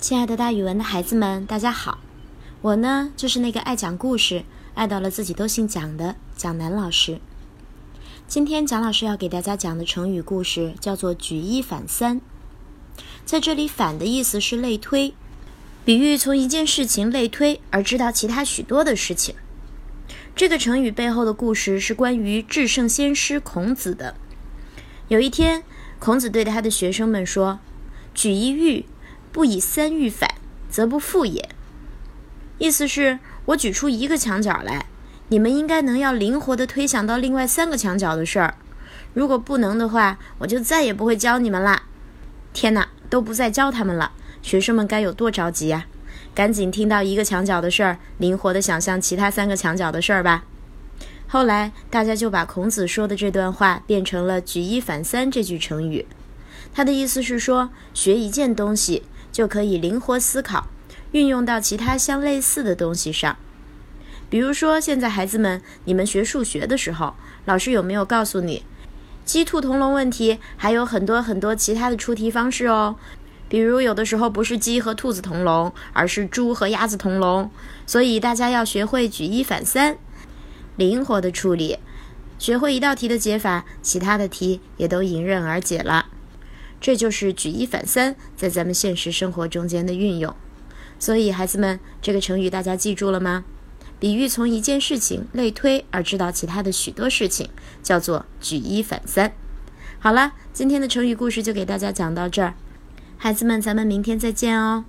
亲爱的，大语文的孩子们，大家好！我呢，就是那个爱讲故事、爱到了自己都姓蒋的蒋楠老师。今天蒋老师要给大家讲的成语故事叫做“举一反三”。在这里，“反”的意思是类推，比喻从一件事情类推而知道其他许多的事情。这个成语背后的故事是关于至圣先师孔子的。有一天，孔子对他的学生们说：“举一隅。”不以三喻反，则不复也。意思是，我举出一个墙角来，你们应该能要灵活地推想到另外三个墙角的事儿。如果不能的话，我就再也不会教你们啦。天哪，都不再教他们了，学生们该有多着急呀！赶紧听到一个墙角的事儿，灵活地想象其他三个墙角的事儿吧。后来，大家就把孔子说的这段话变成了“举一反三”这句成语。他的意思是说，学一件东西。就可以灵活思考，运用到其他相类似的东西上。比如说，现在孩子们，你们学数学的时候，老师有没有告诉你，鸡兔同笼问题还有很多很多其他的出题方式哦？比如，有的时候不是鸡和兔子同笼，而是猪和鸭子同笼。所以大家要学会举一反三，灵活的处理，学会一道题的解法，其他的题也都迎刃而解了。这就是举一反三在咱们现实生活中间的运用，所以孩子们，这个成语大家记住了吗？比喻从一件事情类推而知道其他的许多事情，叫做举一反三。好了，今天的成语故事就给大家讲到这儿，孩子们，咱们明天再见哦。